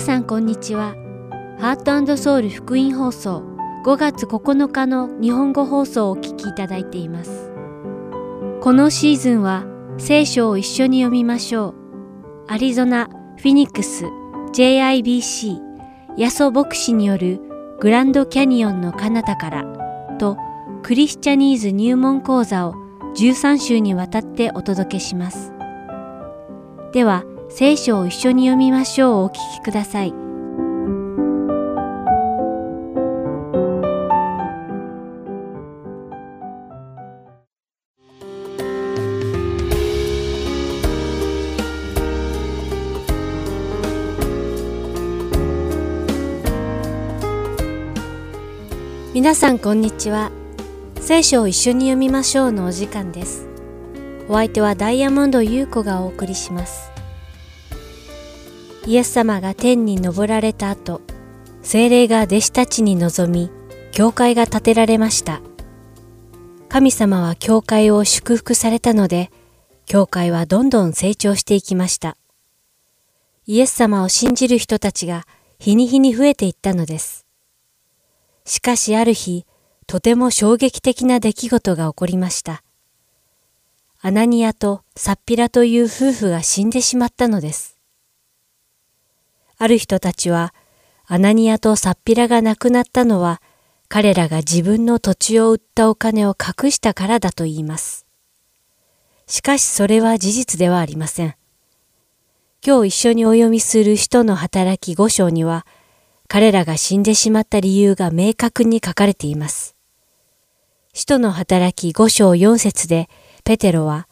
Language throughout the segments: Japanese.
皆さんこんにちは。ハートソウル福音放送5月9日の日本語放送をお聞きいただいています。このシーズンは聖書を一緒に読みましょう。アリゾナ、フィニックス、JIBC、ヤソ牧師によるグランドキャニオンの彼方からとクリスチャニーズ入門講座を13週にわたってお届けします。では、聖書を一緒に読みましょうをお聞きください。皆さんこんにちは。聖書を一緒に読みましょうのお時間です。お相手はダイヤモンド優子がお送りします。イエス様が天に昇られた後、精霊が弟子たちに臨み、教会が建てられました。神様は教会を祝福されたので、教会はどんどん成長していきました。イエス様を信じる人たちが日に日に増えていったのです。しかしある日、とても衝撃的な出来事が起こりました。アナニアとサッピラという夫婦が死んでしまったのです。ある人たちは、アナニアとサッピラが亡くなったのは、彼らが自分の土地を売ったお金を隠したからだと言います。しかしそれは事実ではありません。今日一緒にお読みする使徒の働き五章には、彼らが死んでしまった理由が明確に書かれています。使徒の働き五章四節で、ペテロは、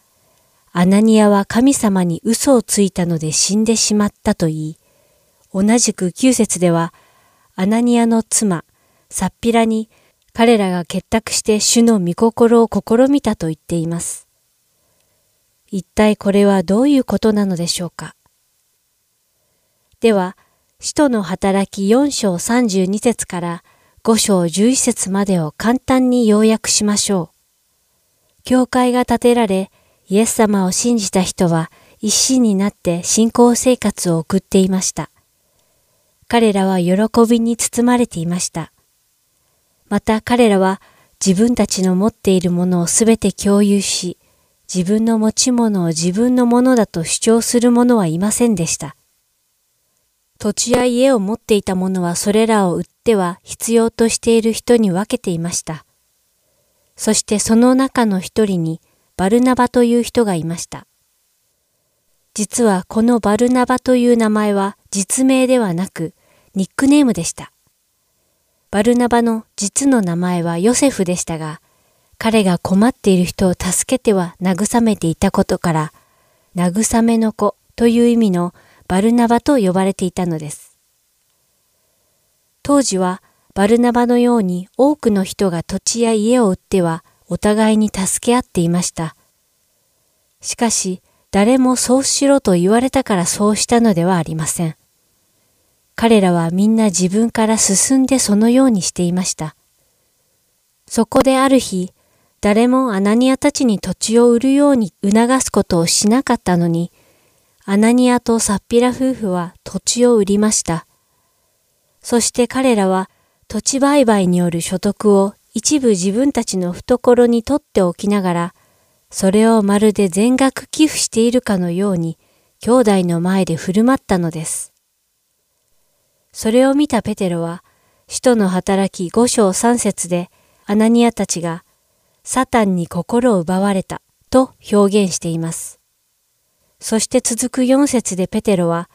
アナニアは神様に嘘をついたので死んでしまったと言い、同じく九節では、アナニアの妻、サッピラに彼らが結託して主の御心を試みたと言っています。一体これはどういうことなのでしょうかでは、使徒の働き4章32節から5章11節までを簡単に要約しましょう。教会が建てられ、イエス様を信じた人は一心になって信仰生活を送っていました。彼らは喜びに包まれていました。また彼らは自分たちの持っているものをすべて共有し、自分の持ち物を自分のものだと主張する者はいませんでした。土地や家を持っていた者はそれらを売っては必要としている人に分けていました。そしてその中の一人にバルナバという人がいました。実はこのバルナバという名前は実名ではなくニックネームでした。バルナバの実の名前はヨセフでしたが、彼が困っている人を助けては慰めていたことから、慰めの子という意味のバルナバと呼ばれていたのです。当時はバルナバのように多くの人が土地や家を売ってはお互いに助け合っていました。しかし誰もそうしろと言われたからそうしたのではありません。彼らはみんな自分から進んでそのようにしていました。そこである日、誰もアナニアたちに土地を売るように促すことをしなかったのに、アナニアとサッピラ夫婦は土地を売りました。そして彼らは土地売買による所得を一部自分たちの懐に取っておきながら、それをまるで全額寄付しているかのように兄弟の前で振る舞ったのです。それを見たペテロは、使徒の働き五章三節でアナニアたちがサタンに心を奪われたと表現しています。そして続く四節でペテロは、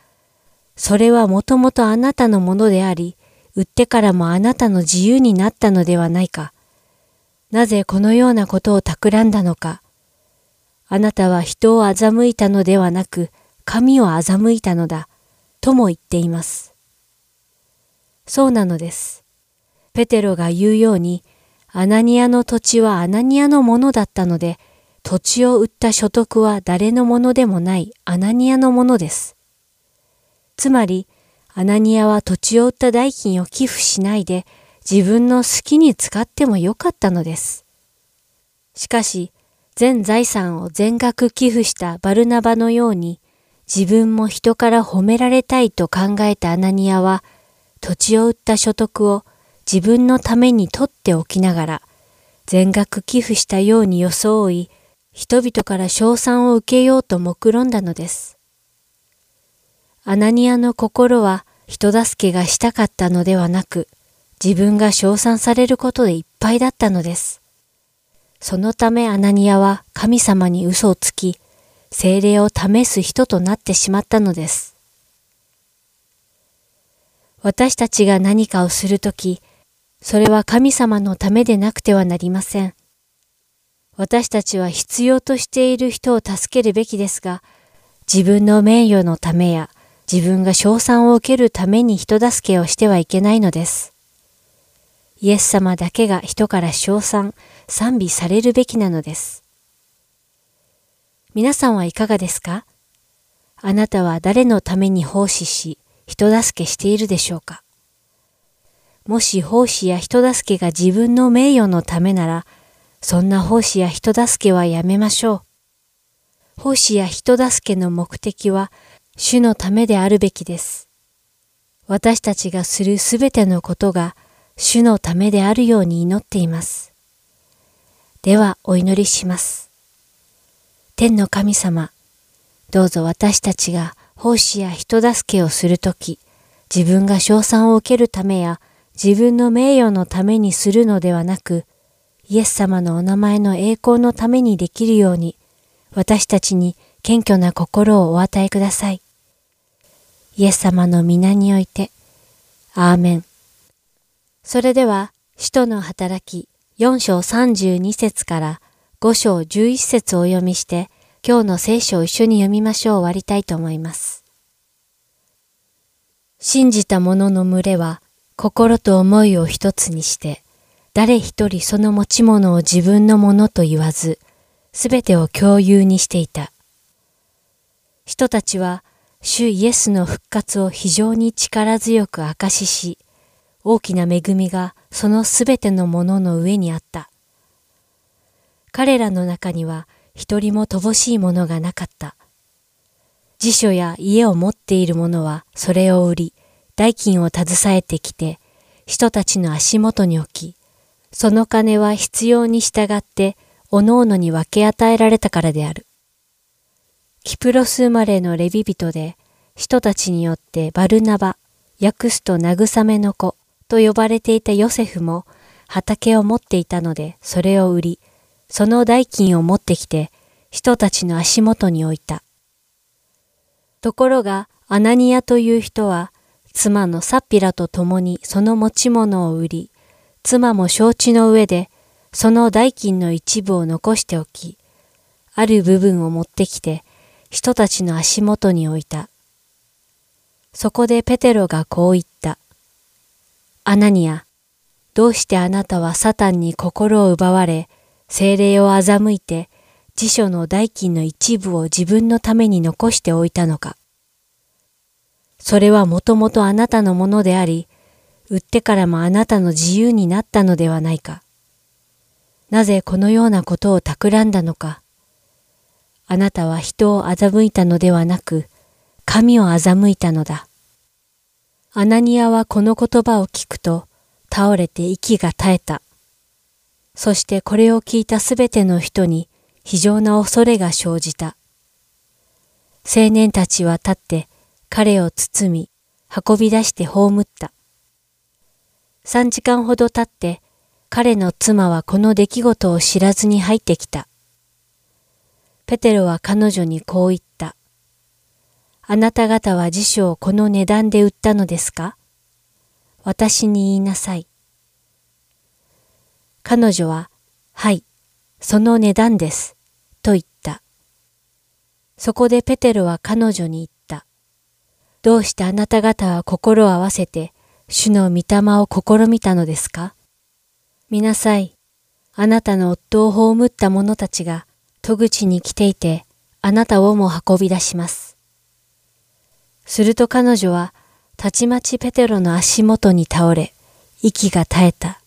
それはもともとあなたのものであり、売ってからもあなたの自由になったのではないか。なぜこのようなことを企んだのか。あなたは人を欺いたのではなく、神を欺いたのだ。とも言っています。そうなのです。ペテロが言うように、アナニアの土地はアナニアのものだったので、土地を売った所得は誰のものでもないアナニアのものです。つまり、アナニアは土地を売った代金を寄付しないで自分の好きに使ってもよかったのです。しかし、全財産を全額寄付したバルナバのように、自分も人から褒められたいと考えたアナニアは、土地を売った所得を自分のために取っておきながら、全額寄付したように装い、人々から賞賛を受けようと目論んだのです。アナニアの心は人助けがしたかったのではなく、自分が称賛されることでいっぱいだったのです。そのためアナニアは神様に嘘をつき、精霊を試す人となってしまったのです。私たちが何かをするとき、それは神様のためでなくてはなりません。私たちは必要としている人を助けるべきですが、自分の名誉のためや自分が賞賛を受けるために人助けをしてはいけないのです。イエス様だけが人から称賛、賛美されるべきなのです。皆さんはいかがですか？あなたは誰のために奉仕し、人助けしているでしょうかもし奉仕や人助けが自分の名誉のためなら、そんな奉仕や人助けはやめましょう。奉仕や人助けの目的は、主のためであるべきです。私たちがするすべてのことが、主のためであるように祈っています。では、お祈りします。天の神様、どうぞ私たちが奉仕や人助けをするとき、自分が賞賛を受けるためや、自分の名誉のためにするのではなく、イエス様のお名前の栄光のためにできるように、私たちに謙虚な心をお与えください。イエス様の皆において、アーメン。それでは、使徒の働き4章32節から5章11節をお読みして、今日の聖書を一緒に読みましょう終わりたいと思います。信じた者の群れは、心と思いを一つにして、誰一人その持ち物を自分のものと言わず、すべてを共有にしていた。人たちは、主イエスの復活を非常に力強く明かしし、大きな恵みがそのすべてのものの上にあった。彼らの中には一人も乏しいものがなかった。辞書や家を持っている者はそれを売り、代金を携えてきて、人たちの足元に置き、その金は必要に従って、おのおのに分け与えられたからである。キプロス生まれのレビ人で、人たちによってバルナバ、訳すと慰めの子と呼ばれていたヨセフも、畑を持っていたので、それを売り、その代金を持ってきて、人たちの足元に置いた。ところが、アナニアという人は、妻のサッピラと共にその持ち物を売り、妻も承知の上で、その代金の一部を残しておき、ある部分を持ってきて、人たちの足元に置いた。そこでペテロがこう言った。アナニア、どうしてあなたはサタンに心を奪われ、精霊を欺いて、辞書の代金の一部を自分のために残しておいたのか。それはもともとあなたのものであり、売ってからもあなたの自由になったのではないか。なぜこのようなことを企んだのか。あなたは人を欺いたのではなく、神を欺いたのだ。アナニアはこの言葉を聞くと、倒れて息が絶えた。そしてこれを聞いたすべての人に非常な恐れが生じた。青年たちは立って彼を包み、運び出して葬った。三時間ほど経って、彼の妻はこの出来事を知らずに入ってきた。ペテロは彼女にこう言った。あなた方は辞書をこの値段で売ったのですか？私に言いなさい。彼女は、はい、その値段です、と言った。そこでペテロは彼女に言った。どうしてあなた方は心を合わせて、主の御霊を試みたのですか見なさい。あなたの夫を葬った者たちが戸口に来ていて、あなたをも運び出します。すると彼女は、たちまちペテロの足元に倒れ、息が絶えた。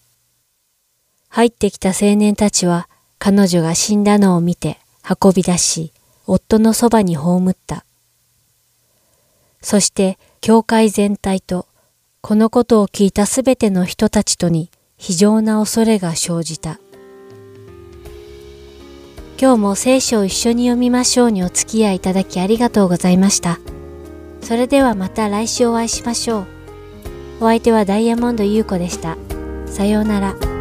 入ってきた青年たちは、彼女が死んだのを見て運び出し、夫のそばに葬った。そして教会全体と、このことを聞いたすべての人たちとに非常な恐れが生じた。今日も聖書を一緒に読みましょうにお付き合いいただきありがとうございました。それではまた来週お会いしましょう。お相手はダイヤモンド優子でした。さようなら。つきから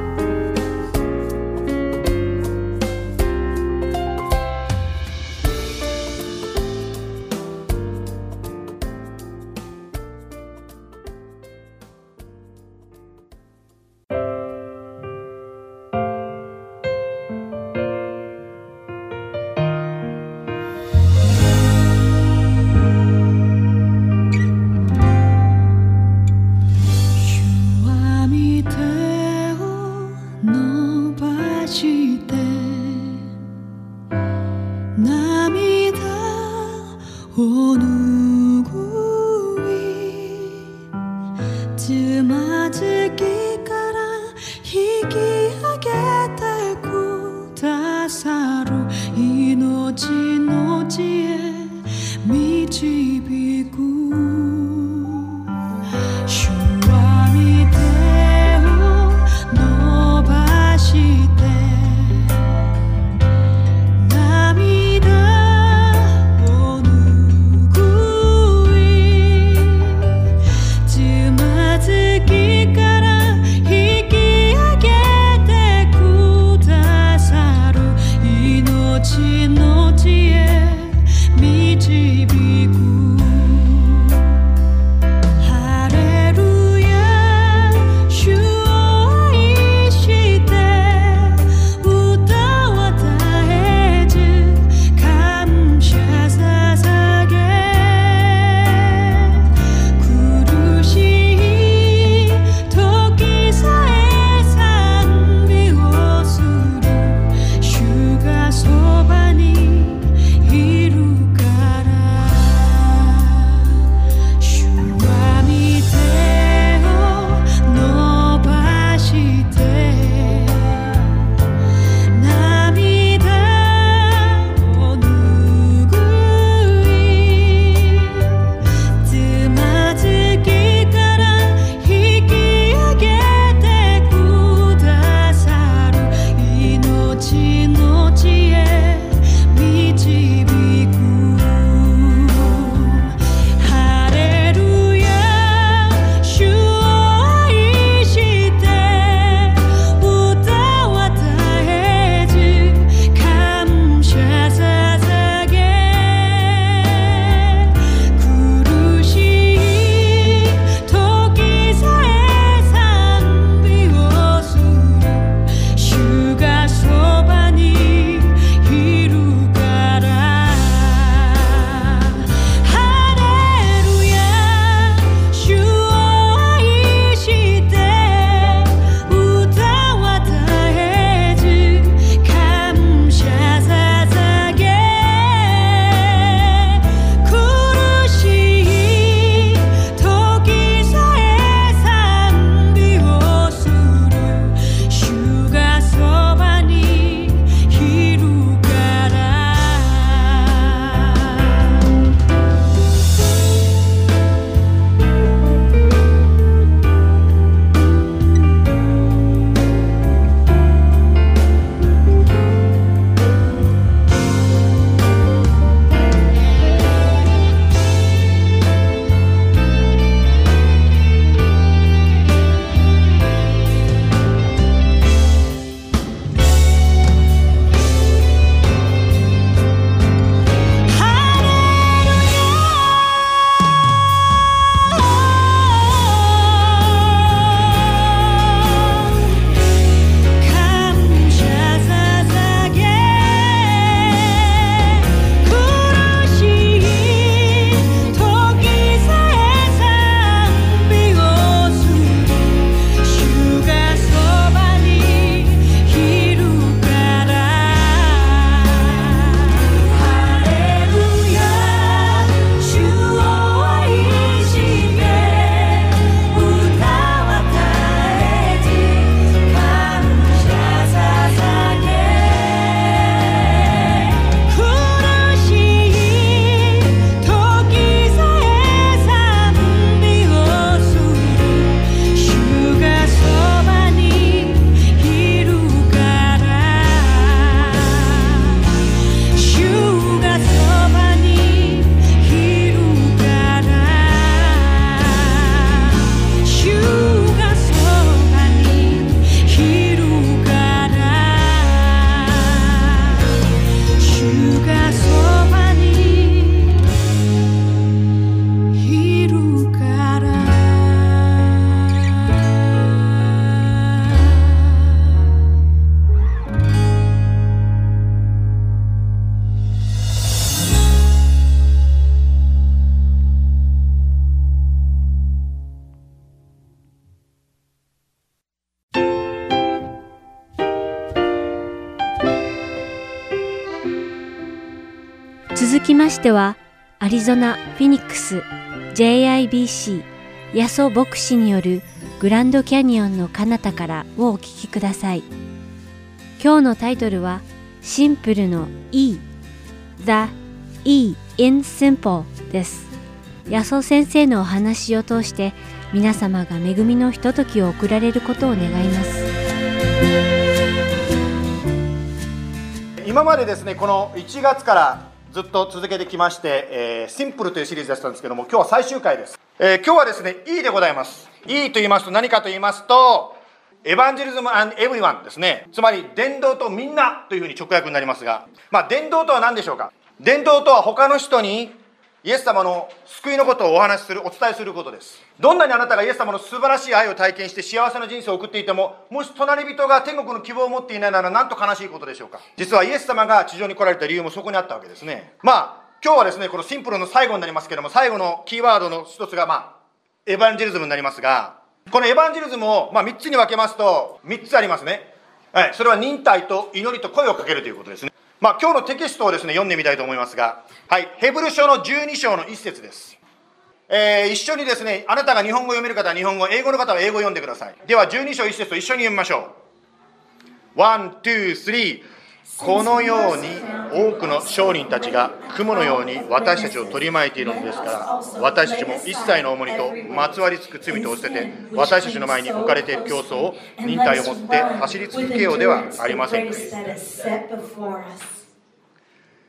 ましては、アリゾナ・フィニックス JIBC ヤソ牧師によるグランドキャニオンの彼方からをお聞きください。今日のタイトルはシンプルの E The E in Simple です。ヤソ先生のお話を通して皆様が恵みのひとときを送られることを願います。今までですね、この1月からずっと続けてきまして、えー、シンプルというシリーズだったんですけども、今日は最終回です。えー、今日はですね、E でございます。E と言いますと何かと言いますと、エヴァンジェリズムエブリワンですね。つまり、伝道とみんなというふうに直訳になりますが、まあ、伝道とは何でしょうか？伝道とは他の人にイエス様の救いのことをお話しする、お伝えすることです。どんなにあなたがイエス様の素晴らしい愛を体験して幸せな人生を送っていても、もし隣人が天国の希望を持っていないなら、なんと悲しいことでしょうか。実はイエス様が地上に来られた理由もそこにあったわけですね。まあ、今日はですね、このシンプルの最後になりますけども、最後のキーワードの一つが、まあ、evangelism になりますが、この evangelism を、まあ、3つに分けますと、3つありますね。はい、それは忍耐と祈りと声をかけるということですね。まあ、今日のテキストをですね、読んでみたいと思いますが、はい、ヘブル書の12章の1節です。えー、一緒にですね、あなたが日本語読める方は日本語、英語の方は英語を読んでください。では、12章1節と一緒に読みましょう。 One, two, three。このように多くの証人たちが雲のように私たちを取り巻いているのですから私たちも一切の重荷とまつわりつく罪とを捨てて私たちの前に置かれている競争を忍耐を持って走り続けようではありませんか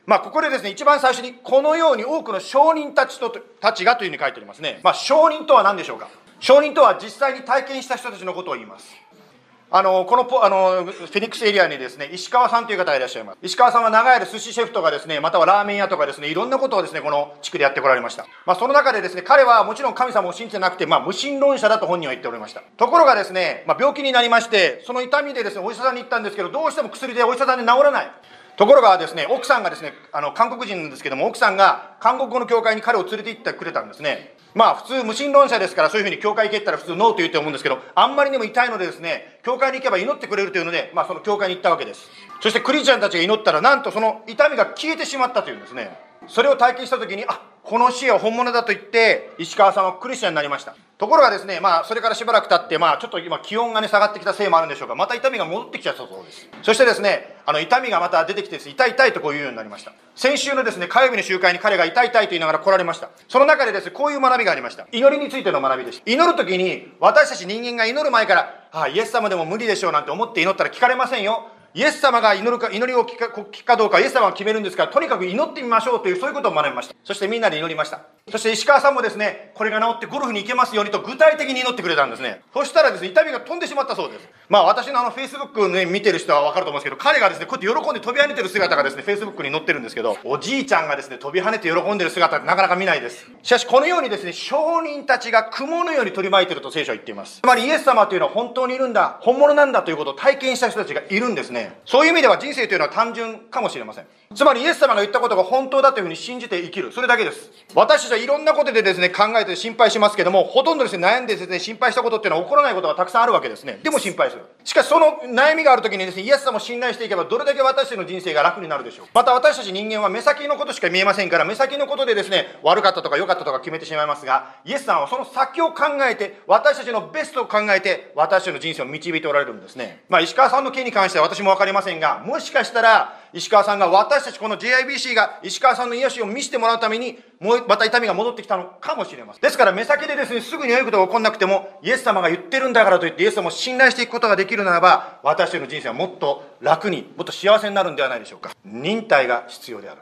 まあ、ここでですね、一番最初に、このように多くの証人たちとたちがというふうに書いてありますね。まあ、証人とは何でしょうか？証人とは実際に体験した人たちのことを言います。あの、このポ、あの、フェニックスエリアにですね、石川さんという方がいらっしゃいます。石川さんは長い間寿司シェフとかですね、またはラーメン屋とかですね、いろんなことをですね、この地区でやってこられました。まあ、その中でですね、彼はもちろん神様を信じてなくて、まあ、無神論者だと本人は言っておりました。ところがですね、まあ、病気になりまして、その痛みでですね、お医者さんに行ったんですけど、どうしても薬でお医者さんに治らない。ところがですね、奥さんがですね、あの、韓国人なんですけども、奥さんが韓国語の教会に彼を連れて行ってくれたんですね。まあ普通無神論者ですからそういうふうに教会行けったら普通ノーと言うと思うんですけど、あんまりにも痛いのでですね、教会に行けば祈ってくれるというので、まあその教会に行ったわけです。そしてクリスチャンたちが祈ったら、なんとその痛みが消えてしまったというんですね。それを体験した時に、あ、この死は本物だと言って、石川さんはクリスチャンになりました。ところがですね、まあ、それからしばらく経って、まあ、ちょっと今、気温がね、下がってきたせいもあるんでしょうか、また痛みが戻ってきちゃったそうです。そしてですね、あの、痛みがまた出てきてです、痛い痛いとこう言うようになりました。先週のですね、火曜日の集会に彼が痛い痛いと言いながら来られました。その中でですね、こういう学びがありました。祈りについての学びでした。祈る時に、私たち人間が祈る前から、ああ、イエス様でも無理でしょうなんて思って祈ったら聞かれませんよ。イエス様が祈るか、祈りを聞くかどうか、イエス様が決めるんですから、とにかく祈ってみましょうという、そういうことを学びました。そしてみんなで祈りました。そして石川さんもですね、これが治ってゴルフに行けますようにと具体的に祈ってくれたんですね。そしたらですね、痛みが飛んでしまったそうです。まあ私のあの、フェイスブックね、見てる人はわかると思うんですけど、彼がですね、こうやって喜んで飛び跳ねてる姿がですね、フェイスブックに載ってるんですけど、おじいちゃんがですね、飛び跳ねて喜んでる姿ってなかなか見ないです。しかし、このようにですね、証人たちが雲のように取り巻いてると聖書は言っています。つまりイエス様というのは本当にいるんだ、本物なんだということを体験した人たちがいるんですね。そういう意味では人生というのは単純かもしれません。つまりイエス様が言ったことが本当だというふうに信じて生きる。それだけです。私たちはいろんなことでですね、考えて心配しますけども、ほとんどですね、悩んでですね、心配したことっていうのは起こらないことがたくさんあるわけですね。でも心配する。しかしその悩みがある時にですね、イエス様を信頼していけば、どれだけ私たちの人生が楽になるでしょう。また私たち人間は目先のことしか見えませんから、目先のことでですね、悪かったとか良かったとか決めてしまいますが、イエス様はその先を考えて、私たちのベストを考えて、私たちの人生を導いておられるんですね。まあ、石川さんの件に関しては私もわかりませんが、もしかしたら、石川さんが私たちこの JIBC が石川さんの癒しを見せてもらうためにもうまた痛みが戻ってきたのかもしれませんですから目先でですねすぐに良いことが起こらなくてもイエス様が言ってるんだからといってイエス様を信頼していくことができるならば私たちの人生はもっと楽にもっと幸せになるんではないでしょうか。忍耐が必要である。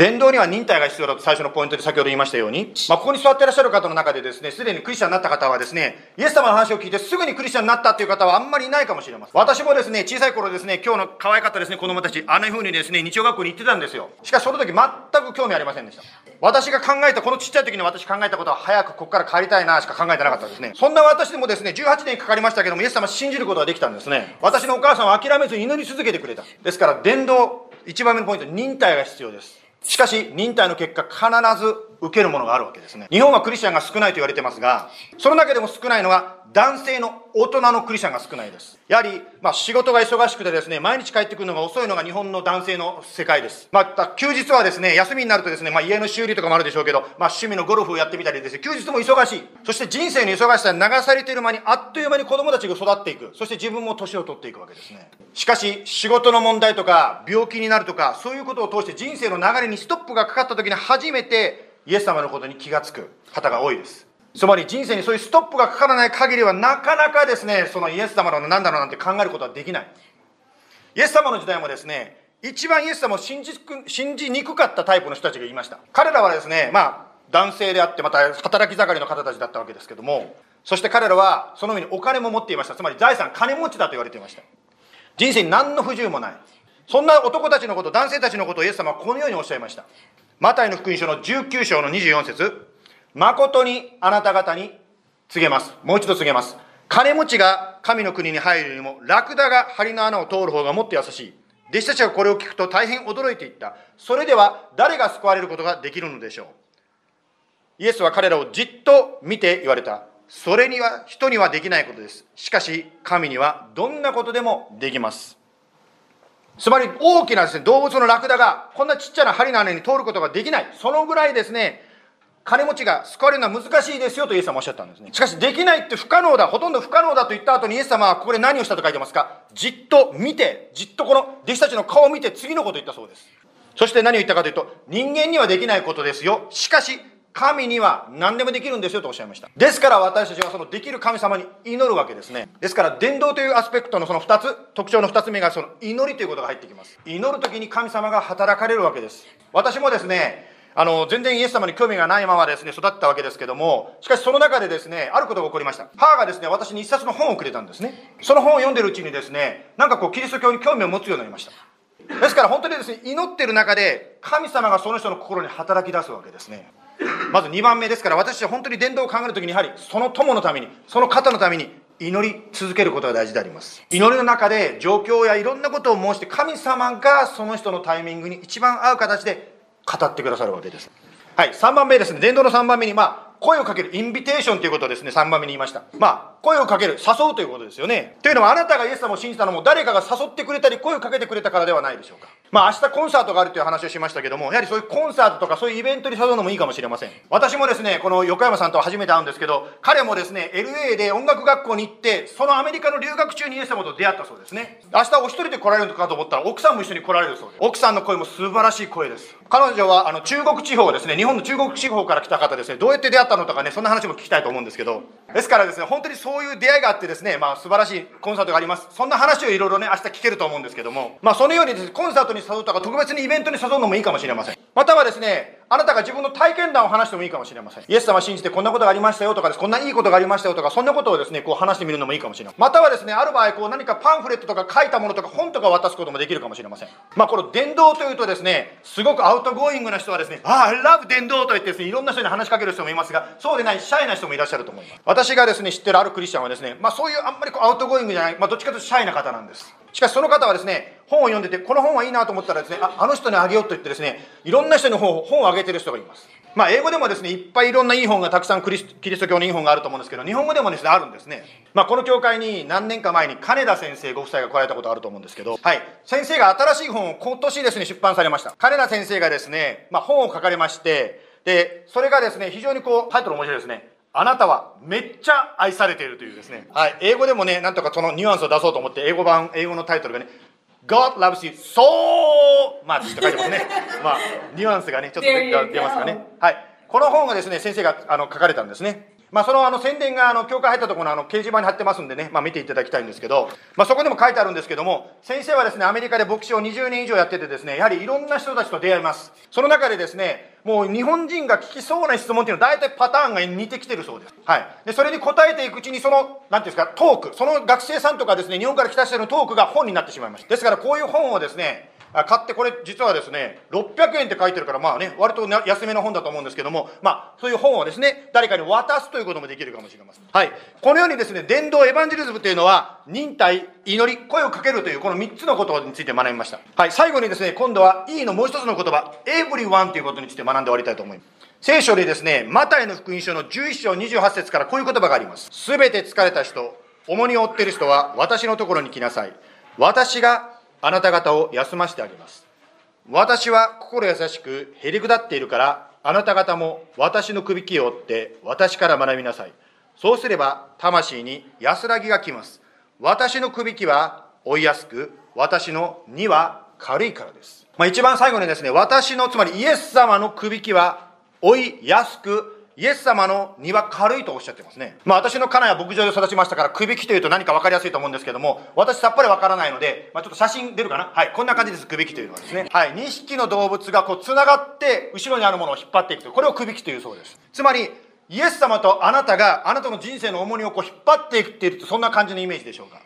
伝道には忍耐が必要だと最初のポイントで先ほど言いましたように、まあ、ここに座っていらっしゃる方の中でですね、すでにクリスチャンになった方はですね、イエス様の話を聞いてすぐにクリスチャンになったという方はあんまりいないかもしれません。私もですね、小さい頃ですね、今日の可愛かったですね、子供たち、あんな風にですね、日曜学校に行ってたんですよ。しかしその時全く興味ありませんでした。私が考えた、このちっちゃい時に私考えたことは早くここから帰りたいなしか考えてなかったですね。そんな私でもですね、18年かかりましたけども、イエス様信じることができたんですね。私のお母さんは諦めずに祈り続けてくれた。ですから、伝道、一番目のポイント、忍耐が必要です。しかし、忍耐の結果、必ず受けるものがあるわけですね。日本はクリスチャンが少ないと言われてますが、その中でも少ないのは男性の大人のクリスチャンが少ないです。やはり、まあ、仕事が忙しくてですね、毎日帰ってくるのが遅いのが日本の男性の世界です。また、休日はですね、休みになるとですね、まあ、家の修理とかもあるでしょうけど、まあ、趣味のゴルフをやってみたりですね、休日も忙しい。そして人生の忙しさに流されている間に、あっという間に子供たちが育っていく。そして自分も年を取っていくわけですね。しかし、仕事の問題とか、病気になるとか、そういうことを通して人生の流れにストップがかかった時に初めて、イエス様のことに気がつく方が多いです。つまり人生にそういうストップがかからない限りはなかなかですね、そのイエス様の何だろうなんて考えることはできない。イエス様の時代もですね、一番イエス様を信じ信じにくかったタイプの人たちがいました。彼らはですね、まあ、男性であって、また働き盛りの方たちだったわけですけども、そして彼らはその上にお金も持っていました。つまり財産、金持ちだと言われていました。人生に何の不自由もない。そんな男たちのこと、男性たちのことをイエス様はこのようにおっしゃいました。マタイの福音書の19章の24節誠にあなた方に告げます。もう一度告げます。金持ちが神の国に入るよりも、ラクダが針の穴を通る方がもっと優しい。弟子たちがこれを聞くと大変驚いていった。それでは誰が救われることができるのでしょう。イエスは彼らをじっと見て言われた。それには人にはできないことです。しかし神にはどんなことでもできます。つまり大きなですね、動物のラクダがこんなちっちゃな針の穴に通ることができない。そのぐらいですね、金持ちが救われるのは難しいですよとイエス様おっしゃったんですね。しかし、できないって不可能だ、ほとんど不可能だと言った後にイエス様はここで何をしたと書いてますか？じっと見て、じっとこの弟子たちの顔を見て次のことを言ったそうです。そして何を言ったかというと、人間にはできないことですよ。しかし、神には何でもできるんですよとおっしゃいました。ですから私たちはそのできる神様に祈るわけですね。ですから伝道というアスペクトのその2つ、特徴の2つ目がその祈りということが入ってきます。祈る時に神様が働かれるわけです。私もですね、あの、全然イエス様に興味がないままですね、育ったわけですけども、しかしその中でですね、あることが起こりました。母がですね、私に一冊の本をくれたんですね。その本を読んでるうちにですね、なんかこう、キリスト教に興味を持つようになりました。ですから本当にですね、祈ってる中で、神様がその人の心に働き出すわけですね。まず2番目ですから、私は本当に伝道を考えるときに、やはりその友のために、その方のために、祈り続けることが大事であります。祈りの中で状況やいろんなことを申して、神様がその人のタイミングに一番合う形で語ってくださるわけです。はい、3番目ですね、伝道の3番目に、まあ、声をかける、インビテーションということをですね、3番目に言いました。まあ、声をかける、誘うということですよね。というのは、あなたがイエス様を信じたのも、誰かが誘ってくれたり、声をかけてくれたからではないでしょうか。まあ、明日コンサートがあるという話をしましたけども、やはりそういうコンサートとか、そういうイベントに誘うのもいいかもしれません。私もですね、この横山さんと初めて会うんですけど、彼もですね、LA で音楽学校に行って、そのアメリカの留学中にイエス様と出会ったそうですね。明日お一人で来られるのかと思ったら、奥さんも一緒に来られるそうです。奥さんの声も素晴らしい声です。彼女は、あの、中国地方ですね、日本の中国地方から来た方ですね、どうやって出会ったのとかね、そんな話も聞きたいと思うんですけど、ですからですね、本当にそういう出会いがあってですね、まあ素晴らしいコンサートがあります。そんな話をいろいろね、明日聞けると思うんですけども、まあそのようにですね、コンサートに誘うとか特別にイベントに誘うのもいいかもしれません。またはですね、あなたが自分の体験談を話してもいいかもしれません。イエス様信じてこんなことがありましたよとかです、こんないいことがありましたよとか、そんなことをですね、こう話してみるのもいいかもしれません。またはですね、ある場合、こう何かパンフレットとか書いたものとか本とか渡すこともできるかもしれません。まあこの伝道というとですね、すごく outgoing な人はですね、ああ、I love 伝道と言ってですね、いろんな人に話しかける人もいますが、そうでないシャイな人もいらっしゃると思います。私がですね、知ってるあるクリスチャンはですね、まあそういうあんまりこう outgoing じゃない、まあどっちかというとシャイな方なんです。しかしその方はですね、本を読んでて、この本はいいなと思ったらですね、ああの人にあげようと言ってですね、いろんな人に本本をあげてる人がいます。まあ、英語でもですね、いっぱいいろんないい本がたくさんクリスキリスト教のいい本があると思うんですけど、日本語でもですね、あるんですね。まあ、この教会に何年か前に金田先生ご夫妻が来られたことあると思うんですけど、はい。先生が新しい本を今年ですね、出版されました。金田先生がですね、まあ、本を書かれまして、で、それがですね、非常にこう、タイトル面白いですね。あなたはめっちゃ愛されているというですね。はい。英語でもね、なんとかそのニュアンスを出そうと思って、英語版、英語のタイトルがね、God loves you so much って書いてますね。まあ、ニュアンスがね、ちょっと出ますかね。はい。この本がですね、先生があの書かれたんですね。まあ、そのあの宣伝があの教会入ったところのあの掲示板に貼ってますんでね、まあ、見ていただきたいんですけど、まあ、そこでも書いてあるんですけども、先生はですね、アメリカで牧師を20年以上やっててですね、やはりいろんな人たちと出会います。その中でですね、もう日本人が聞きそうな質問っていうのは大体パターンが似てきてるそうです。はい。で、それに答えていくうちにその、なんていうんですか、トーク、その学生さんとかですね、日本から来た人のトークが本になってしまいました。ですからこういう本をですね、買ってこれ実はですね600円って書いてるからまあね割と安めの本だと思うんですけどもまあそういう本をですね誰かに渡すということもできるかもしれません。はい。このようにですね伝道エヴァンジェリズムというのは忍耐祈り声をかけるというこの3つのことについて学びました。はい。最後にですね今度は E のもう一つの言葉エブリワンということについて学んで終わりたいと思います。聖書でですね、マタイの福音書の11章28節からこういう言葉があります。すべて疲れた人、重荷を負っている人は私のところに来なさい。私があなた方を休ませてあげます。私は心優しくへりくだっているから、あなた方も私の首輝を追って私から学びなさい。そうすれば魂に安らぎが来ます。私の首輝は追いやすく、私の荷は軽いからです。まあ、一番最後にですね、私の、つまりイエス様の首輝は追いやすくイエス様の荷は軽いとおっしゃってますね。まあ私の家内は牧場で育ちましたから、首輝というと何か分かりやすいと思うんですけども、私さっぱり分からないので、まあちょっと写真出るかな？はい、こんな感じです、首輝というのはですね。はい、2匹の動物がこう繋がって、後ろにあるものを引っ張っていくという、これを首輝というそうです。つまり、イエス様とあなたが、あなたの人生の重荷をこう引っ張っていくっていると、そんな感じのイメージでしょうか？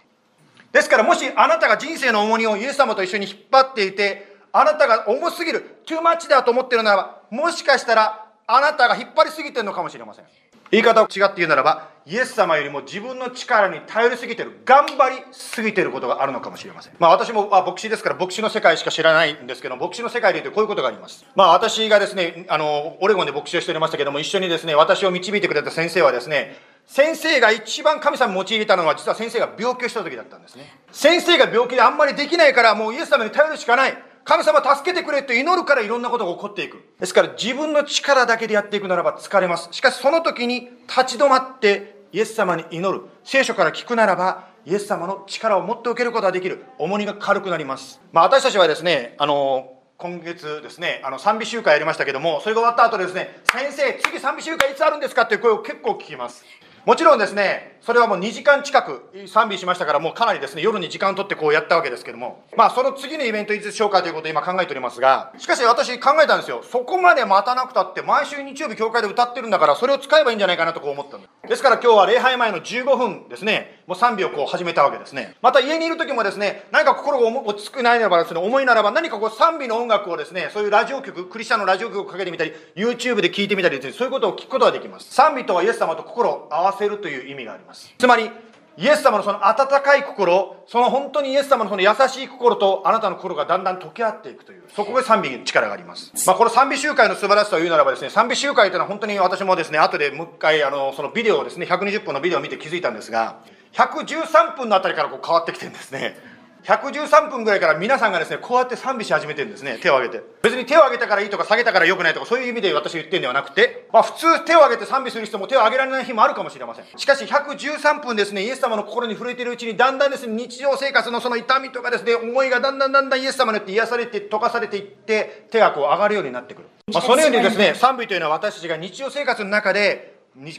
ですから、もしあなたが人生の重荷をイエス様と一緒に引っ張っていて、あなたが重すぎる、トゥーマッチだと思っているならば、もしかしたらあなたが引っ張りすぎてるのかもしれません。言い方を違って言うならばイエス様よりも自分の力に頼りすぎてる頑張りすぎてることがあるのかもしれません。まあ私も、まあ、牧師ですから牧師の世界しか知らないんですけど牧師の世界で言うとこういうことがあります。まあ私がですねあのオレゴンで牧師をしておりましたけども一緒にですね私を導いてくれた先生はですね先生が一番神様を用いたのは実は先生が病気をした時だったんですね。先生が病気であんまりできないからもうイエス様に頼るしかない。神様助けてくれと祈るからいろんなことが起こっていく。ですから自分の力だけでやっていくならば疲れます。しかしその時に立ち止まってイエス様に祈る。聖書から聞くならばイエス様の力を持って受けることができる。重荷が軽くなります。まあ私たちはですね、あの、今月ですね、あの賛美集会やりましたけども、それが終わった後ですね、先生、次賛美集会いつあるんですかっていう声を結構聞きます。もちろんですね、それはもう2時間近く賛美しましたから、もうかなりですね、夜に時間を取ってこうやったわけですけども、まあその次のイベントいつしょうかということを今考えておりますが、しかし私考えたんですよ。そこまで待たなくたって、毎週日曜日教会で歌ってるんだから、それを使えばいいんじゃないかなとこう思ったんです。ですから今日は礼拝前の15分ですね、もう賛美をこう始めたわけですね。また家にいる時もですね、何か心が落ち着くないならばですね、思いならば何かこう賛美の音楽をですね、そういうラジオ局、クリスチャンのラジオ局をかけてみたり、YouTube で聞いてみたりですね、そういうことを聞くことができます。賛美とはイエス様と心を合わせるという意味があります。つまり、イエス様のその温かい心、その本当にイエス様のその優しい心とあなたの心がだんだん溶け合っていくという、そこで賛美に力があります。まあ、この賛美集会の素晴らしさを言うならばですね、賛美集会というのは本当に私もですね、後でもう一回、あの、そのビデオをですね、120分のビデオを見て気づいたんですが、113分のあたりからこう変わってきてるんですね。113分ぐらいから皆さんがですね、こうやって賛美し始めてるんですね、手を挙げて。別に手を挙げたからいいとか下げたから良くないとか、そういう意味で私言ってるんではなくて、まあ普通手を挙げて賛美する人も手を挙げられない日もあるかもしれません。しかし113分ですね、イエス様の心に触れているうちに、だんだんですね、日常生活のその痛みとかですね、思いがだんだんだんだんイエス様によって癒されて、溶かされていって、手がこう上がるようになってくる。まあそのようにですね、賛美というのは私たちが日常生活の中で、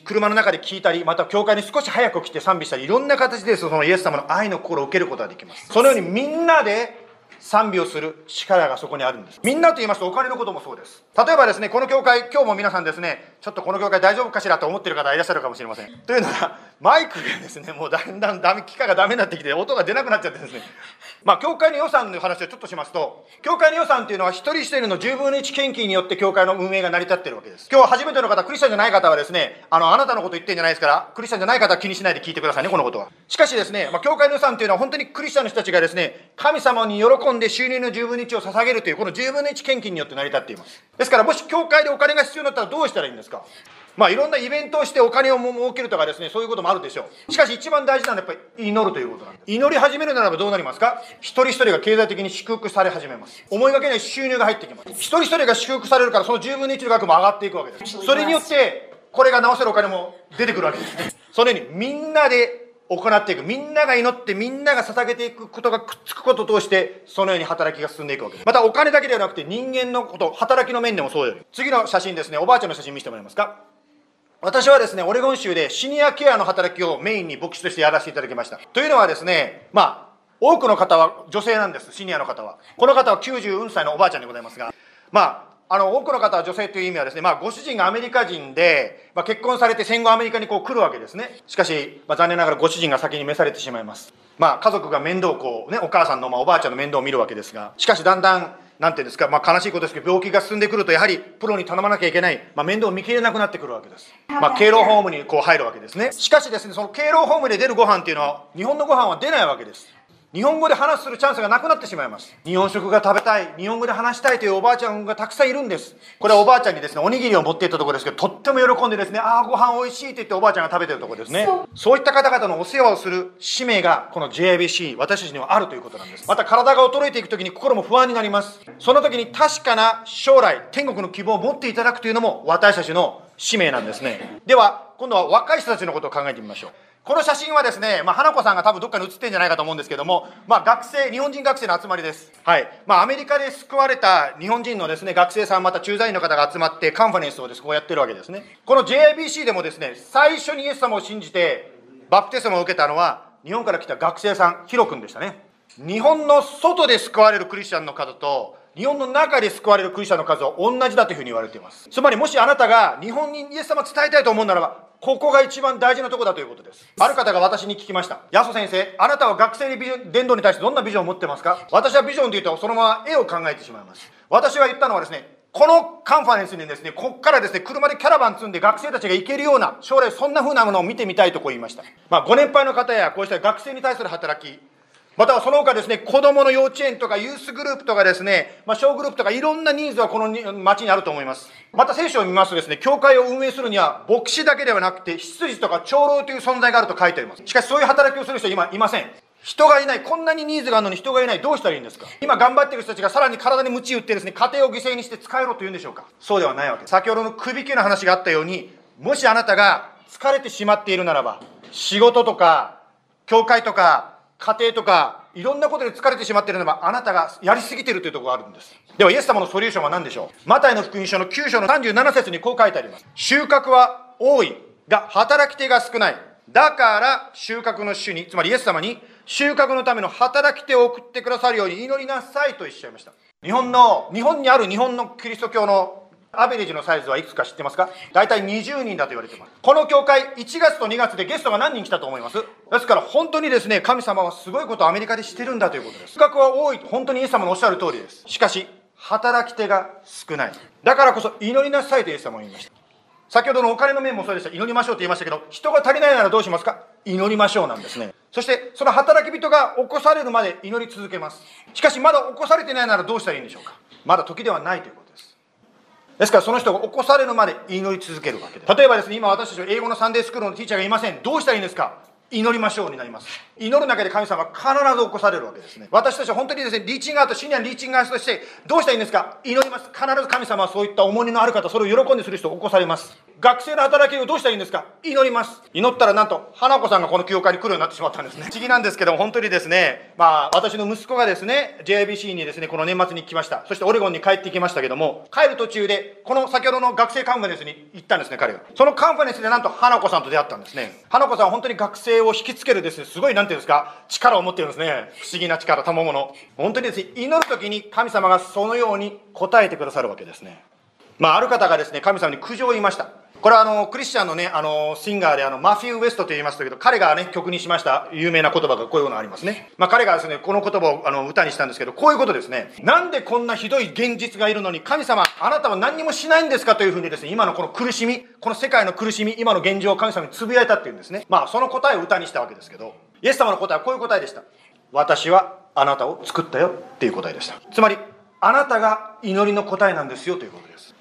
車の中で聞いたり、また教会に少し早く来て賛美したり、いろんな形でそのイエス様の愛の心を受けることができます。そのようにみんなで賛美をする力がそこにあるんです。みんなと言いますとお金のこともそうです。例えばですね、この教会、今日も皆さんですね、ちょっとこの教会大丈夫かしらと思ってる方いらっしゃるかもしれません。というのは、マイクがですね、もうだんだんダメ、機械がダメになってきて、音が出なくなっちゃってですね。まあ、教会の予算の話をちょっとしますと、教会の予算っていうのは一人一人の10分の1献金によって教会の運営が成り立ってるわけです。今日初めての方、クリスチャンじゃない方はですね、あの、あなたのこと言ってんじゃないですから、クリスチャンじゃない方は気にしないで聞いてくださいね、このことは。しかしですね、まあ、教会の予算っていうのは本当にクリスチャンの人たちがですね、神様に喜んで収入の10分の1を捧げるという、この10分の1献金によって成り立っています。ですから、もし教会でお金が必要になったらどうしたらいいんですか？まあ、いろんなイベントをしてお金を儲けるとかですね、そういうこともあるでしょう。しかし一番大事なのはやっぱり祈るということなんです。祈り始めるならばどうなりますか？一人一人が経済的に祝福され始めます。思いがけない収入が入ってきます。一人一人が祝福されるからその10分の1の額も上がっていくわけです。それによって、これが直せるお金も出てくるわけですね。そのようにみんなで行っていく。みんなが祈ってみんなが捧げていくことがくっつくことを通して、そのように働きが進んでいくわけです。またお金だけではなくて人間のこと、働きの面でもそうよ。次の写真ですね、おばあちゃんの写真見せてもらえますか？私はですね、オレゴン州でシニアケアの働きをメインに牧師としてやらせていただきました。というのはですね、まあ、多くの方は女性なんです、シニアの方は。この方は94歳のおばあちゃんでございますが、まあ、あの、多くの方は女性という意味はですね、まあ、ご主人がアメリカ人で、まあ、結婚されて戦後アメリカにこう来るわけですね。しかし、まあ、残念ながらご主人が先に召されてしまいます。まあ、家族が面倒をこう、ね、お母さんの、まあ、おばあちゃんの面倒を見るわけですが、しかしだんだん、なんていうんですか、まあ、悲しいことですけど、病気が進んでくると、やはりプロに頼まなきゃいけない、まあ、面倒を見きれなくなってくるわけです。まあ、敬老ホームにこう入るわけですね。しかしですね、その敬老ホームで出るご飯っていうのは、日本のご飯は出ないわけです。日本語で話するチャンスがなくなってしまいます。日本食が食べたい、日本語で話したいというおばあちゃんがたくさんいるんです。これはおばあちゃんにですね、おにぎりを持っていったところですけど、とっても喜んでですね、ああ、ご飯美味しいって言っておばあちゃんが食べてるところですね。そういった方々のお世話をする使命が、この JIBC、私たちにはあるということなんです。また体が衰えていくときに心も不安になります。その時に確かな将来、天国の希望を持っていただくというのも私たちの使命なんですね。では、今度は若い人たちのことを考えてみましょう。この写真はですね、まあ、花子さんが多分どっかに写ってんじゃないかと思うんですけども、まあ、学生、日本人学生の集まりです。はい。まあ、アメリカで救われた日本人のですね、学生さん、また駐在員の方が集まって、カンファレンスをです、こうやってるわけですね。この JIBC でもですね、最初にイエス様を信じて、バプテスマを受けたのは、日本から来た学生さん、ヒロ君でしたね。日本の外で救われるクリスチャンの方と、日本の中で救われるクリスチャンの数は同じだというふうに言われています。つまりもしあなたが日本にイエス様を伝えたいと思うならば、ここが一番大事なとこだということです。ある方が私に聞きました。ヤソ先生、あなたは学生に伝道に対してどんなビジョンを持ってますか？私はビジョンというとそのまま絵を考えてしまいます。私が言ったのはですね、このカンファレンスにですね、ここからですね、車でキャラバン積んで学生たちが行けるような、将来そんな風なものを見てみたいとこう言いました。まあ、ご年配の方やこうした学生に対する働き、またはその他ですね、子供の幼稚園とかユースグループとかですね、まあ、小グループとかいろんなニーズはこの町にあると思います。また聖書を見ますとですね、教会を運営するには牧師だけではなくて、執事とか長老という存在があると書いてあります。しかしそういう働きをする人は今いません。人がいない。こんなにニーズがあるのに人がいない。どうしたらいいんですか？今頑張ってる人たちがさらに体に鞭打ってですね、家庭を犠牲にして使えろと言うんでしょうか？そうではないわけです。先ほどの首切の話があったように、もしあなたが疲れてしまっているならば、仕事とか、教会とか、家庭とか、いろんなことで疲れてしまっているのはあなたがやりすぎているというところがあるんです。では、イエス様のソリューションは何でしょう？マタイの福音書の9章の37節にこう書いてあります。収穫は多いが、働き手が少ない。だから収穫の主に、つまりイエス様に収穫のための働き手を送ってくださるように祈りなさいとおっしゃいました。日本の、日本にある日本のキリスト教のアベレージのサイズはいくつか知ってますか？大体20人だと言われてます。この教会、1月と2月でゲストが何人来たと思います？ですから本当にですね、神様はすごいことをアメリカでしてるんだということです。数学は多い。本当にイエス様のおっしゃる通りです。しかし、働き手が少ない。だからこそ祈りなさいとイエス様は言いました。先ほどのお金の面もそうでした。祈りましょうと言いましたけど、人が足りないならどうしますか？祈りましょうなんですね。そして、その働き人が起こされるまで祈り続けます。しかし、まだ起こされてないならどうしたらいいんでしょうか？まだ時ではないということですからその人が起こされるまで祈り続けるわけです。例えばですね、今私たちは英語のサンデースクールのティーチャーがいません。どうしたらいいんですか？祈りましょうになります。祈る中で神様は必ず起こされるわけですね。私たちは本当にですね、リーチングアウト、シニアリーチングアウトとして、どうしたらいいんですか？祈ります。必ず神様はそういった重荷のある方、それを喜んでする人を起こされます。学生の働きをどうしたらいいんですか？祈ります。祈ったらなんと、花子さんがこの教会に来るようになってしまったんですね。不思議なんですけども、本当にですね、まあ、私の息子がですね、JBC にですね、この年末に来ました。そしてオレゴンに帰ってきましたけども、帰る途中で、この先ほどの学生カンファレンスに行ったんですね、彼が。そのカンファレンスでなんと花子さんと出会ったんですね。花子さんは本当に学生を引きつけるですね、すごい、なんていうんですか、力を持ってるんですね。不思議な力、賜物。本当にですね、祈る時に神様がそのように答えてくださるわけですね。まあ、ある方がですね、神様に苦情を言いました。これはあの、クリスチャンのね、あの、シンガーであの、マフィー・ウェストと言いますけど、彼がね、曲にしました有名な言葉がこういうのありますね。まあ、彼がですね、この言葉をあの、歌にしたんですけど、こういうことですね。なんでこんなひどい現実がいるのに、神様、あなたは何にもしないんですかというふうにですね、今のこの苦しみ、この世界の苦しみ、今の現状を神様につぶやいたっていうんですね。まあ、その答えを歌にしたわけですけど、イエス様の答えはこういう答えでした。私はあなたを作ったよっていう答えでした。つまり、あなたが祈りの答えなんですよということです。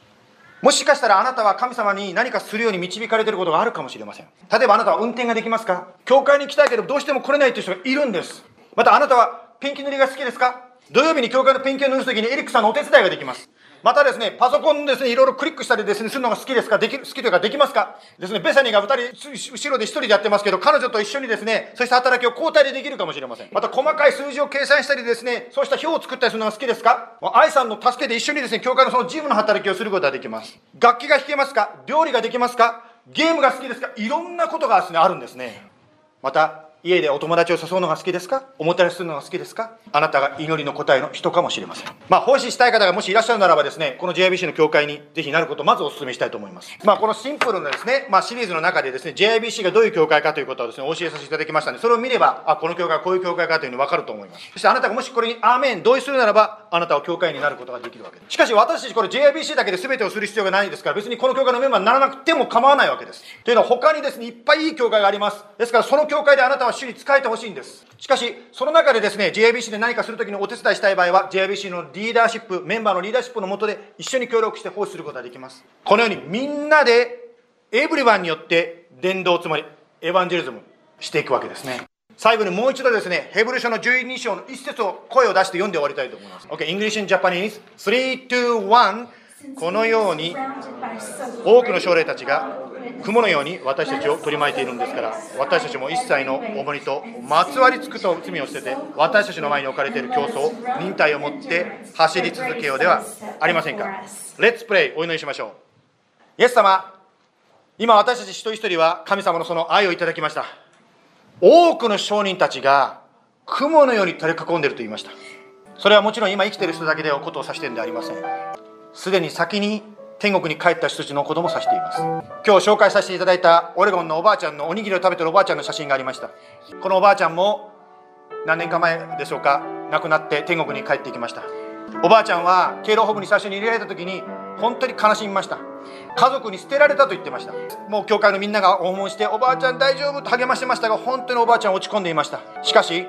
もしかしたらあなたは神様に何かするように導かれていることがあるかもしれません。例えばあなたは運転ができますか？教会に来たいけどどうしても来れないという人がいるんです。またあなたはペンキ塗りが好きですか？土曜日に教会のペンキを塗るときにエリックさんのお手伝いができます。またですね、パソコンですね、いろいろクリックしたりですね、するのが好きですか？できる、好きというかできますか？ですね、ベサニーが2人、後ろで1人でやってますけど、彼女と一緒にですね、そうした働きを交代でできるかもしれません。また細かい数字を計算したりですね、そうした表を作ったりするのが好きですか？愛さんの助けで一緒にですね、教会のその事務の働きをすることができます。楽器が弾けますか？料理ができますか？ゲームが好きですか？いろんなことがですね、あるんですね。また、家でお友達を誘うのが好きですか？おもてなしするのが好きですか？あなたが祈りの答えの人かもしれません。まあ、奉仕したい方がもしいらっしゃるならばですね、この JIBC の教会にぜひなることをまずお勧めしたいと思います。まあ、このシンプルなですね、まあ、シリーズの中でですね、JIBC がどういう教会かということをですね、お教えさせていただきましたので、それを見れば、あ、この教会はこういう教会かというのが分かると思います。そしてあなたがもしこれにアーメン同意するならば、あなたは教会になることができるわけです。しかし私たちこれ JIBC だけで全てをする必要がないですから、別にこの教会のメンバーにならなくても構わないわけです。というのは他にですね、いっぱいいい教会があります。ですからその教会であなたは主に仕えてほしいんです。しかし、その中でですね、JBC で何かするときにお手伝いしたい場合は、JBC のリーダーシップ、メンバーのリーダーシップのもとで一緒に協力して奉仕することができます。このようにみんなで、エブリバンによって伝道、つまりエヴァンジェリズムしていくわけですね。最後にもう一度ですね、ヘブル書の12章の一節を声を出して読んで終わりたいと思います。OK、English in Japanese。3, 2, 1このように多くの将霊たちが雲のように私たちを取り巻いているんですから私たちも一切の重荷とまつわりつくと罪を捨てて私たちの前に置かれている競争忍耐を持って走り続けようではありませんか。レッツプレイお祈りしましょう。イエス様今私たち一人一人は神様のその愛をいただきました。多くの証人たちが雲のように取り囲んでいると言いました。それはもちろん今生きている人だけではことを指しているんではありません。すでに先に天国に帰った人たちの子供を指しています。今日紹介させていただいたオレゴンのおばあちゃんのおにぎりを食べてるおばあちゃんの写真がありました。このおばあちゃんも何年か前でしょうか亡くなって天国に帰っていきました。おばあちゃんは敬老保護に最初に入れられた時に本当に悲しみました。家族に捨てられたと言ってました。もう教会のみんなが訪問しておばあちゃん大丈夫？と励ましてましたが本当におばあちゃん落ち込んでいました。しかし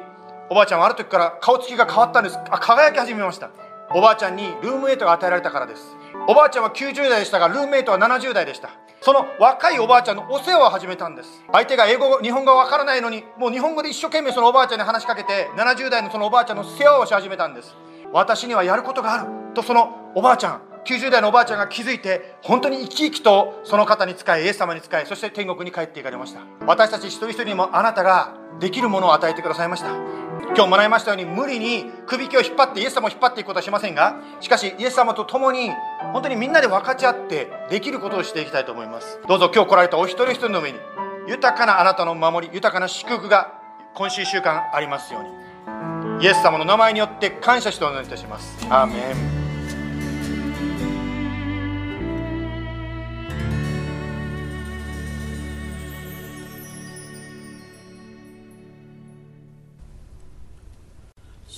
おばあちゃんはある時から顔つきが変わったんです。あ輝き始めました。おばあちゃんにルームメイトが与えられたからです。おばあちゃんは90代でしたがルームメイトは70代でした。その若いおばあちゃんのお世話を始めたんです。相手が英語日本語がわからないのにもう日本語で一生懸命そのおばあちゃんに話しかけて70代のそのおばあちゃんの世話をし始めたんです。私にはやることがある。とそのおばあちゃん90代のおばあちゃんが気づいて本当に生き生きとその方に仕えイエス様に仕えそして天国に帰っていかれました。私たち一人一人にもあなたができるものを与えてくださいました。今日もらいましたように無理に首輝を引っ張ってイエス様を引っ張っていくことはしませんがしかしイエス様と共に本当にみんなで分かち合ってできることをしていきたいと思います。どうぞ今日来られたお一人一人の上に豊かなあなたの守り豊かな祝福が今週週間ありますように。イエス様の名前によって感謝してお願いいたします。アーメン。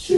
道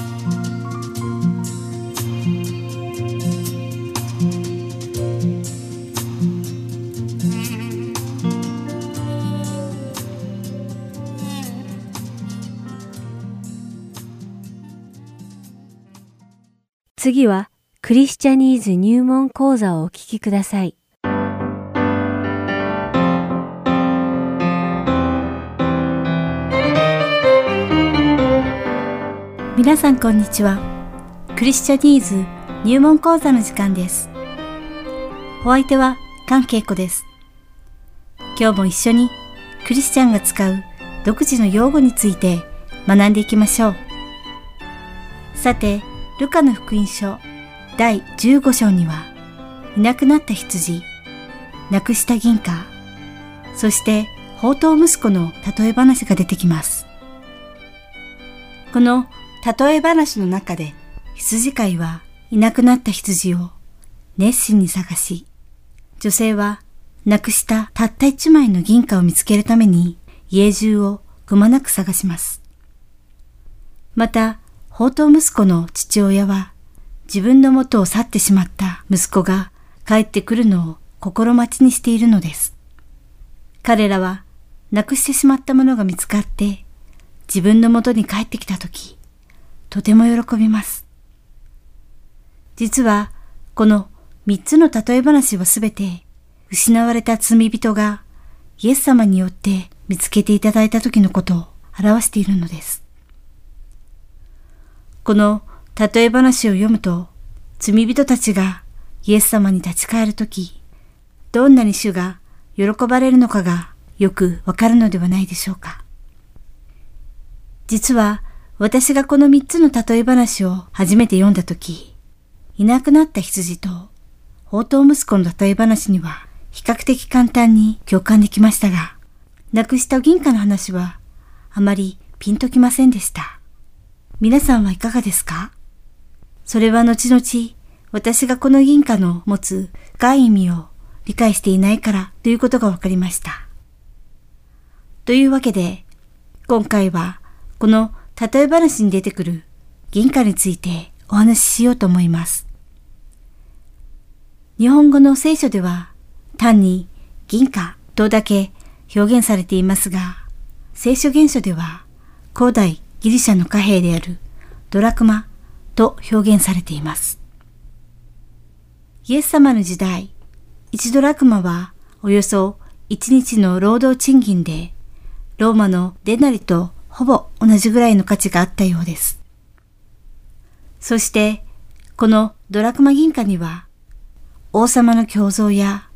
次はクリスチャニーズ入門講座をお聞きください。皆さんこんにちは。クリスチャニーズ入門講座の時間です。お相手は関恵子です。今日も一緒にクリスチャンが使う独自の用語について学んでいきましょう。さて、ルカの福音書第15章には、いなくなった羊、亡くした銀貨、そして宝刀息子の例え話が出てきます。この例え話の中で羊飼いはいなくなった羊を熱心に探し、女性は亡くしたたった一枚の銀貨を見つけるために家中をくまなく探します。また、宝刀息子の父親は自分の元を去ってしまった息子が帰ってくるのを心待ちにしているのです。彼らは亡くしてしまったものが見つかって自分の元に帰ってきたとき、とても喜びます。実は、この三つの例え話はすべて、失われた罪人がイエス様によって見つけていただいた時のことを表しているのです。この例え話を読むと、罪人たちがイエス様に立ち返るとき、どんなに主が喜ばれるのかがよくわかるのではないでしょうか。実は私がこの三つの例え話を初めて読んだとき、いなくなった羊と宝刀息子の例え話には比較的簡単に共感できましたが、亡くした銀貨の話はあまりピンときませんでした。皆さんはいかがですか？それは後々私がこの銀貨の持つ深い意味を理解していないからということが分かりました。というわけで、今回はこの例え話に出てくる銀貨についてお話ししようと思います。日本語の聖書では単に銀貨とだけ表現されていますが、聖書原書では古代ギリシャの貨幣であるドラクマと表現されています。イエス様の時代、1ドラクマはおよそ1日の労働賃金でローマのデナリとほぼ同じぐらいの価値があったようです。そして、このドラクマ銀貨には、王様の胸像や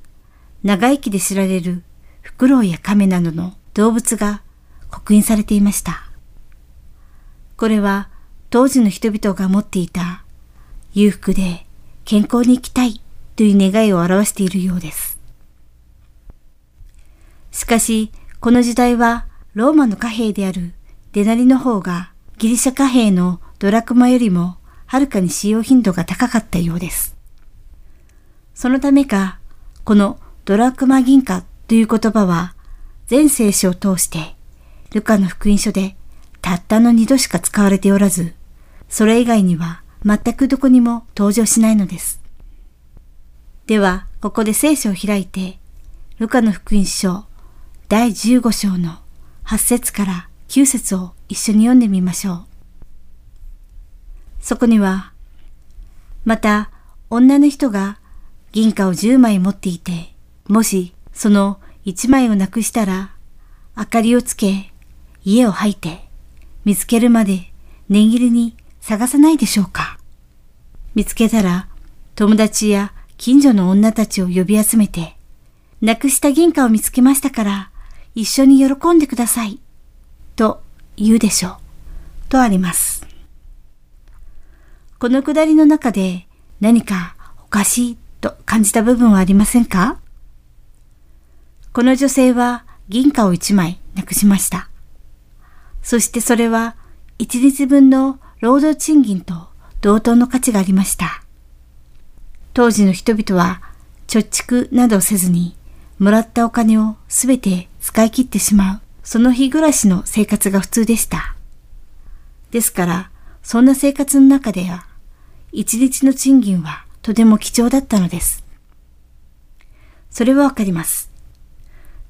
長生きで知られるフクロウやカメなどの動物が刻印されていました。これは当時の人々が持っていた裕福で健康に生きたいという願いを表しているようです。しかし、この時代はローマの貨幣であるデナリの方がギリシャ貨幣のドラクマよりもはるかに使用頻度が高かったようです。そのためか、このドラクマ銀貨という言葉は全聖書を通してルカの福音書でたったの二度しか使われておらず、それ以外には全くどこにも登場しないのです。では、ここで聖書を開いて、ルカの福音書第15章の8節から9節を一緒に読んでみましょう。そこには、また女の人が銀貨を10枚持っていて、もしその1枚をなくしたら、明かりをつけ、家を吐いて、見つけるまで念入りに探さないでしょうか。見つけたら、友達や近所の女たちを呼び集めて、なくした銀貨を見つけましたから、一緒に喜んでください。と言うでしょう。とあります。このくだりの中で何かおかしいと感じた部分はありませんか？この女性は銀貨を一枚なくしました。そしてそれは一日分の労働賃金と同等の価値がありました。当時の人々は貯蓄などせずにもらったお金をすべて使い切ってしまう、その日暮らしの生活が普通でした。ですから、そんな生活の中では、一日の賃金はとても貴重だったのです。それはわかります。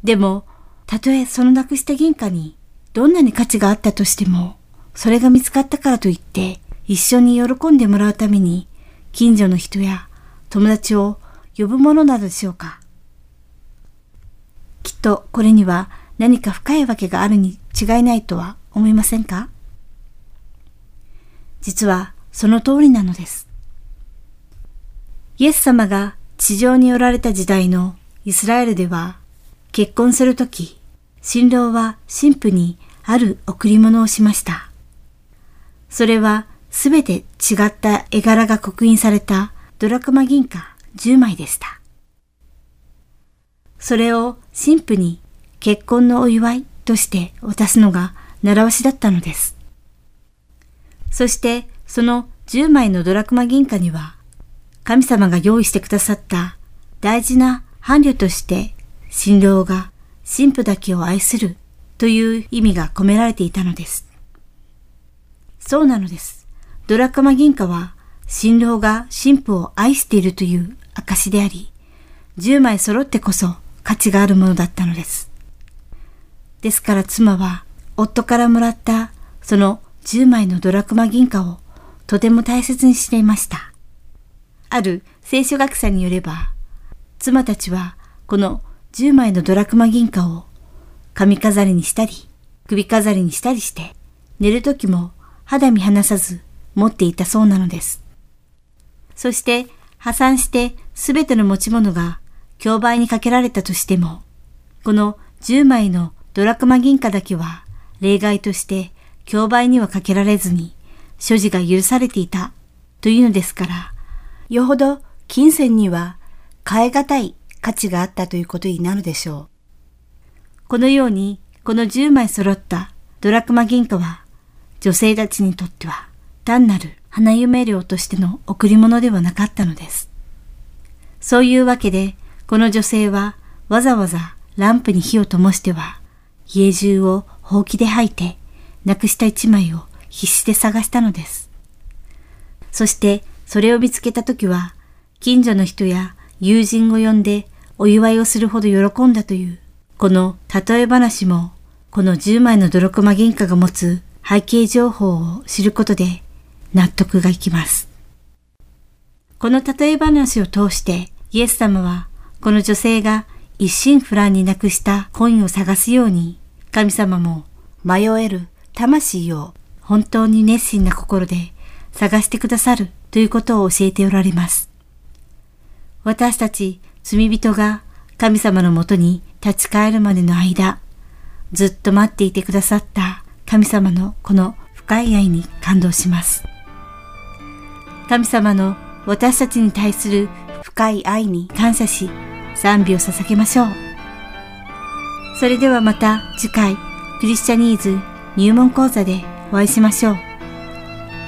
でも、たとえそのなくした銀貨にどんなに価値があったとしても、それが見つかったからといって一緒に喜んでもらうために近所の人や友達を呼ぶものなのでしょうか。きっとこれには何か深いわけがあるに違いないとは思いませんか？実はその通りなのです。イエス様が地上におられた時代のイスラエルでは結婚するとき、新郎は神父にある贈り物をしました。それはすべて違った絵柄が刻印されたドラクマ銀貨10枚でした。それを神父に結婚のお祝いとして渡すのが習わしだったのです。そしてその10枚のドラクマ銀貨には神様が用意してくださった大事な伴侶として新郎が神父だけを愛するという意味が込められていたのです。そうなのです。ドラクマ銀貨は新郎が神父を愛しているという証であり、10枚揃ってこそ価値があるものだったのです。ですから妻は夫からもらったその10枚のドラクマ銀貨をとても大切にしていました。ある聖書学者によれば、妻たちはこの10枚のドラクマ銀貨を髪飾りにしたり、首飾りにしたりして、寝る時も肌身離さず持っていたそうなのです。そして破産してすべての持ち物が競売にかけられたとしても、この10枚のドラクマ銀貨だけは例外として競売にはかけられずに所持が許されていたというのですから、よほど金銭には変え難い価値があったということになるでしょう。このようにこの10枚揃ったドラクマ銀貨は女性たちにとっては単なる花嫁料としての贈り物ではなかったのです。そういうわけで、この女性はわざわざランプに火を灯しては、家中をほうきで吐いて、なくした一枚を必死で探したのです。そしてそれを見つけたときは、近所の人や友人を呼んでお祝いをするほど喜んだという、この例え話も、この10枚の泥駒銀貨が持つ背景情報を知ることで納得がいきます。この例え話を通してイエス様はこの女性が一心不乱になくしたコインを探すように神様も迷える魂を本当に熱心な心で探してくださるということを教えておられます。私たち罪人が神様のもとに立ち返るまでの間、ずっと待っていてくださった神様のこの深い愛に感動します。神様の私たちに対する深い愛に感謝し、賛美を捧げましょう。それではまた次回、クリスチャニーズ入門講座でお会いしましょう。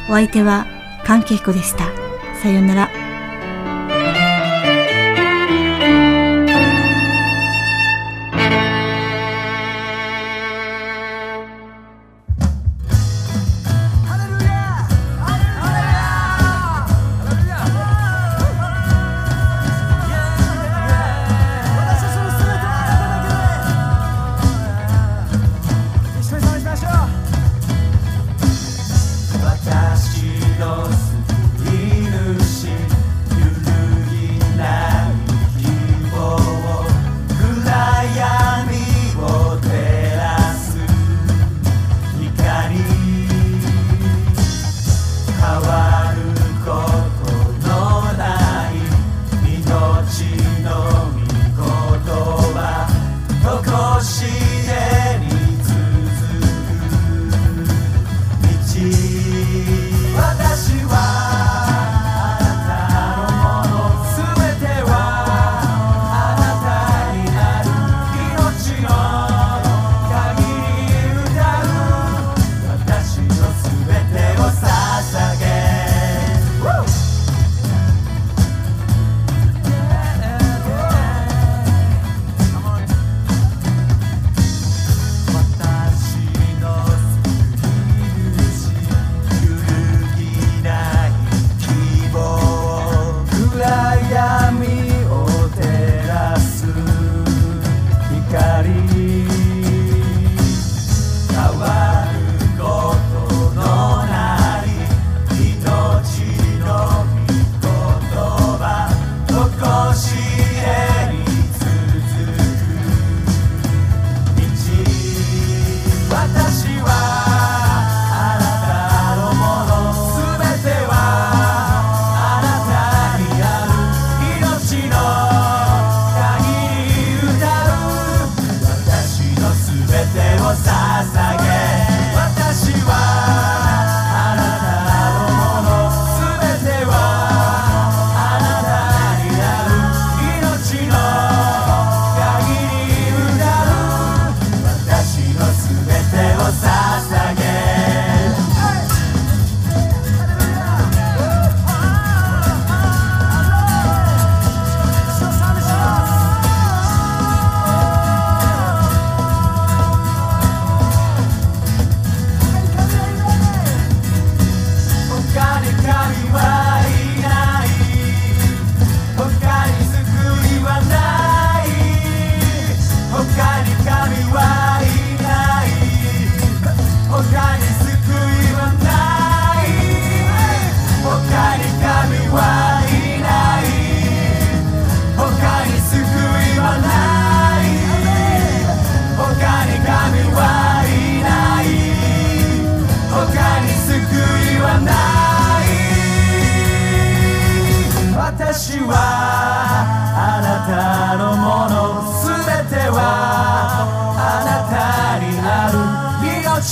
お相手は関係子でした。さようなら。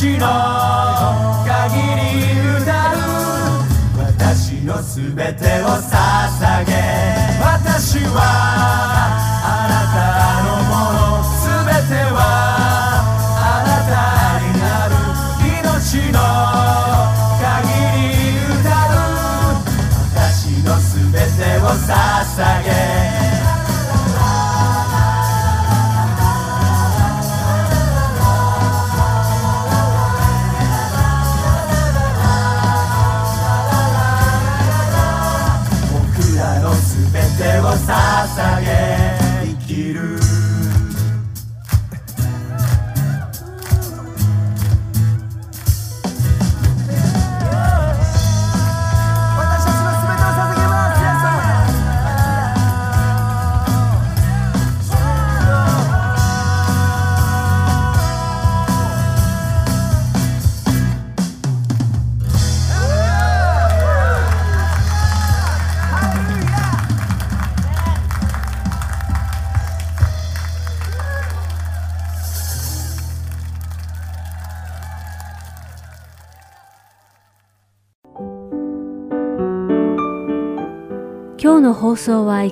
私の限り歌う私の全てを捧げ。私はあなたのもの全てはあなたになる命の限り歌う私の全てを捧げ。